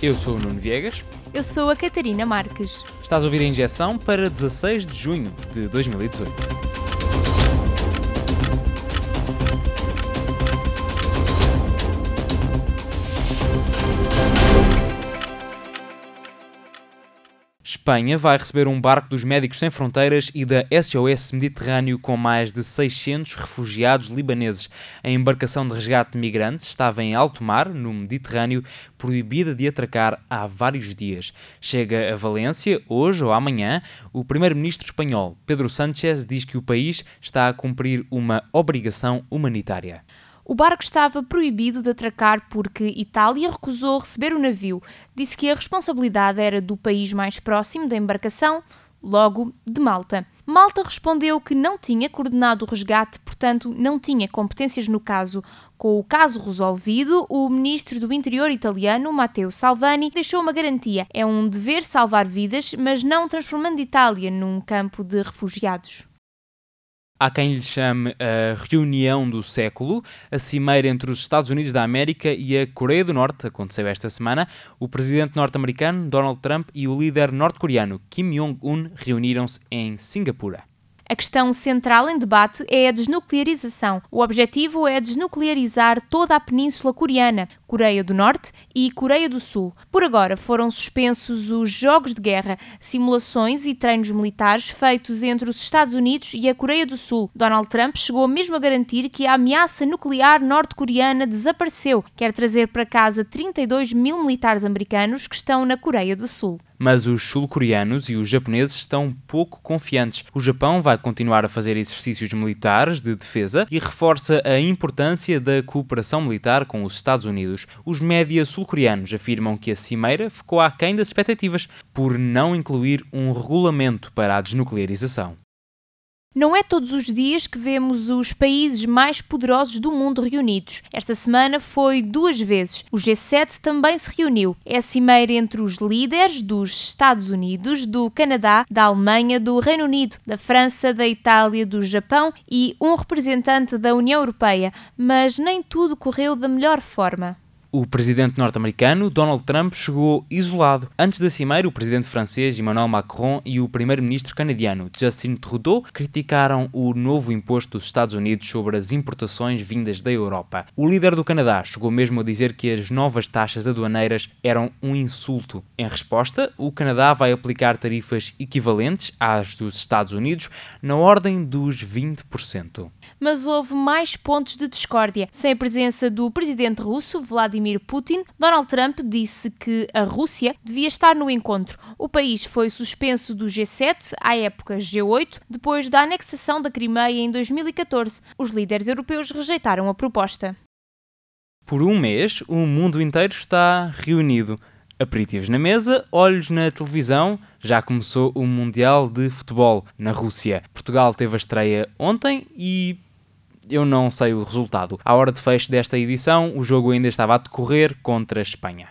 Eu sou o Nuno Viegas. Eu sou a Catarina Marques. Estás a ouvir a injeção para 16 de junho de 2018. Espanha vai receber um barco dos Médicos Sem Fronteiras e da SOS Mediterrâneo com mais de 600 refugiados libaneses. A embarcação de resgate de migrantes estava em alto mar, no Mediterrâneo, proibida de atracar há vários dias. Chega a Valência, hoje ou amanhã. O primeiro-ministro espanhol, Pedro Sánchez, diz que o país está a cumprir uma obrigação humanitária. O barco estava proibido de atracar porque Itália recusou receber o navio. Disse que a responsabilidade era do país mais próximo da embarcação, logo de Malta. Malta respondeu que não tinha coordenado o resgate, portanto, não tinha competências no caso. Com o caso resolvido, o ministro do Interior italiano, Matteo Salvani, deixou uma garantia: é um dever salvar vidas, mas não transformando Itália num campo de refugiados. Há quem lhe chame a reunião do século, a cimeira entre os Estados Unidos da América e a Coreia do Norte. Aconteceu esta semana. O presidente norte-americano Donald Trump e o líder norte-coreano Kim Jong-un reuniram-se em Singapura. A questão central em debate é a desnuclearização. O objetivo é desnuclearizar toda a Península Coreana, Coreia do Norte e Coreia do Sul. Por agora foram suspensos os jogos de guerra, simulações e treinos militares feitos entre os Estados Unidos e a Coreia do Sul. Donald Trump chegou mesmo a garantir que a ameaça nuclear norte-coreana desapareceu. Quer trazer para casa 32 mil militares americanos que estão na Coreia do Sul mas os sul-coreanos e os japoneses estão pouco confiantes. O Japão vai continuar a fazer exercícios militares de defesa e reforça a importância da cooperação militar com os Estados Unidos. Os médias sul-coreanos afirmam que a cimeira ficou aquém das expectativas por não incluir um regulamento para a desnuclearização. Não é todos os dias que vemos os países mais poderosos do mundo reunidos. Esta semana foi duas vezes. O G7 também se reuniu. É a cimeira entre os líderes dos Estados Unidos, do Canadá, da Alemanha, do Reino Unido, da França, da Itália, do Japão e um representante da União Europeia. Mas nem tudo correu da melhor forma. O presidente norte-americano Donald Trump chegou isolado. Antes da cimeira, o presidente francês Emmanuel Macron e o primeiro-ministro canadiano Justin Trudeau criticaram o novo imposto dos Estados Unidos sobre as importações vindas da Europa. O líder do Canadá chegou mesmo a dizer que as novas taxas aduaneiras eram um insulto. Em resposta, o Canadá vai aplicar tarifas equivalentes às dos Estados Unidos, na ordem dos 20%. Mas houve mais pontos de discórdia. Sem a presença do presidente russo, Vladimir Vladimir Putin, Donald Trump disse que a Rússia devia estar no encontro. O país foi suspenso do G7, à época G8, depois da anexação da Crimeia em 2014. Os líderes europeus rejeitaram a proposta. Por um mês, o mundo inteiro está reunido. Aperitivos na mesa, olhos na televisão, já começou o Mundial de Futebol na Rússia. Portugal teve a estreia ontem e eu não sei o resultado. À hora de fecho desta edição, o jogo ainda estava a decorrer contra a Espanha.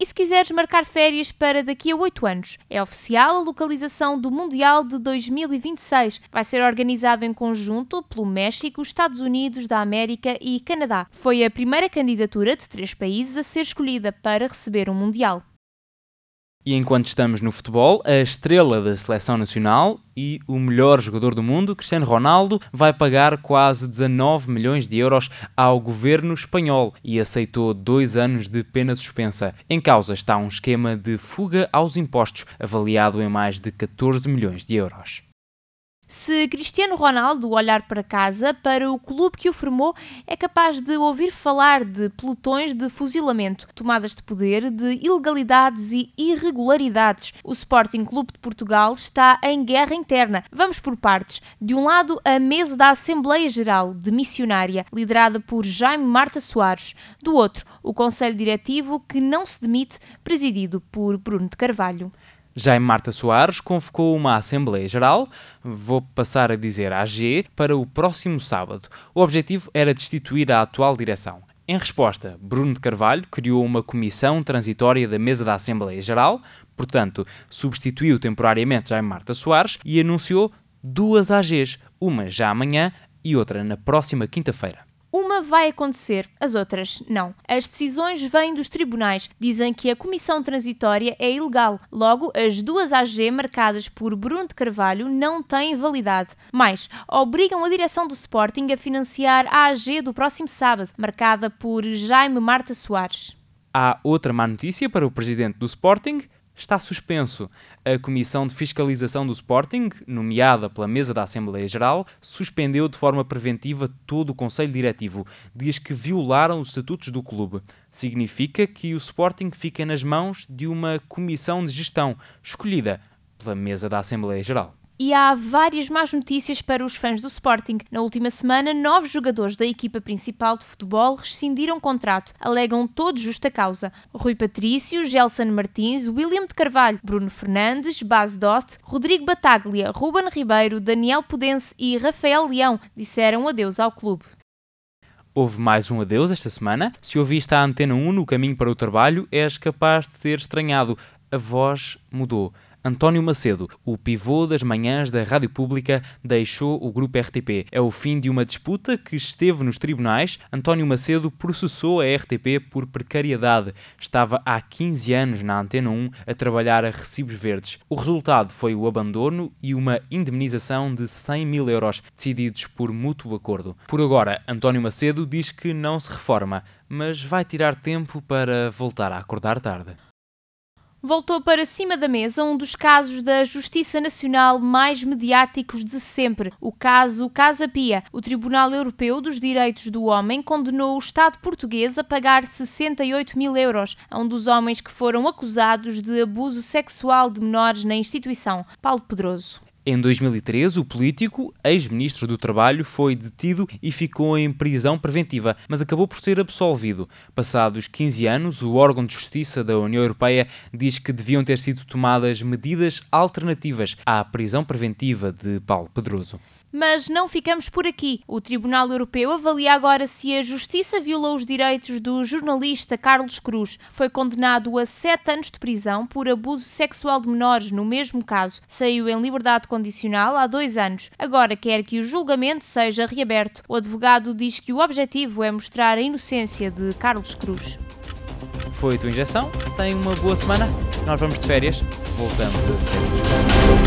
E se quiseres marcar férias para daqui a 8 anos, é oficial a localização do Mundial de 2026. Vai ser organizado em conjunto pelo México, Estados Unidos da América e Canadá. Foi a primeira candidatura de três países a ser escolhida para receber um Mundial. E enquanto estamos no futebol, a estrela da seleção nacional e o melhor jogador do mundo, Cristiano Ronaldo, vai pagar quase 19 milhões de euros ao governo espanhol e aceitou dois anos de pena suspensa. Em causa está um esquema de fuga aos impostos, avaliado em mais de 14 milhões de euros. Se Cristiano Ronaldo olhar para casa, para o clube que o formou, é capaz de ouvir falar de pelotões de fuzilamento, tomadas de poder, de ilegalidades e irregularidades. O Sporting Clube de Portugal está em guerra interna. Vamos por partes. De um lado, a mesa da Assembleia Geral de Missionária, liderada por Jaime Marta Soares. Do outro, o Conselho Diretivo, que não se demite, presidido por Bruno de Carvalho. Jaime Marta Soares convocou uma Assembleia Geral, vou passar a dizer AG, para o próximo sábado. O objetivo era destituir a atual direção. Em resposta, Bruno de Carvalho criou uma comissão transitória da mesa da Assembleia Geral, portanto, substituiu temporariamente Jaime Marta Soares e anunciou duas AGs, uma já amanhã e outra na próxima quinta-feira. Uma vai acontecer, as outras não. As decisões vêm dos tribunais. Dizem que a comissão transitória é ilegal. Logo, as duas AG marcadas por Bruno de Carvalho não têm validade. Mais, obrigam a direção do Sporting a financiar a AG do próximo sábado, marcada por Jaime Marta Soares. Há outra má notícia para o presidente do Sporting está suspenso. A Comissão de Fiscalização do Sporting, nomeada pela mesa da Assembleia Geral, suspendeu de forma preventiva todo o Conselho Diretivo. Diz que violaram os estatutos do clube. Significa que o Sporting fica nas mãos de uma comissão de gestão, escolhida pela mesa da Assembleia Geral. E há várias más notícias para os fãs do Sporting. Na última semana, nove jogadores da equipa principal de futebol rescindiram contrato. Alegam todos justa causa. Rui Patrício, Gelson Martins, William de Carvalho, Bruno Fernandes, Baz Dost, Rodrigo Bataglia, Ruben Ribeiro, Daniel Pudense e Rafael Leão disseram adeus ao clube. Houve mais um adeus esta semana. Se ouviste a Antena 1 no caminho para o trabalho, és capaz de ter estranhado. A voz mudou. António Macedo, o pivô das manhãs da Rádio Pública, deixou o grupo RTP. É o fim de uma disputa que esteve nos tribunais. António Macedo processou a RTP por precariedade. Estava há 15 anos na Antena 1 a trabalhar a recibos verdes. O resultado foi o abandono e uma indemnização de 100 mil euros, decididos por mútuo acordo. Por agora, António Macedo diz que não se reforma, mas vai tirar tempo para voltar a acordar tarde voltou para cima da mesa um dos casos da Justiça Nacional mais mediáticos de sempre, o caso Casa Pia. O Tribunal Europeu dos Direitos do Homem condenou o Estado português a pagar 68 mil euros a um dos homens que foram acusados de abuso sexual de menores na instituição, Paulo Pedroso. Em 2013, o político, ex-ministro do Trabalho, foi detido e ficou em prisão preventiva, mas acabou por ser absolvido. Passados 15 anos, o órgão de justiça da União Europeia diz que deviam ter sido tomadas medidas alternativas à prisão preventiva de Paulo Pedroso. Mas não ficamos por aqui. O Tribunal Europeu avalia agora se a Justiça violou os direitos do jornalista Carlos Cruz. Foi condenado a sete anos de prisão por abuso sexual de menores no mesmo caso. Saiu em liberdade condicional há dois anos. Agora quer que o julgamento seja reaberto. O advogado diz que o objetivo é mostrar a inocência de Carlos Cruz. Foi a tua injeção. Tem uma boa semana. Nós vamos de férias. Voltamos a ser.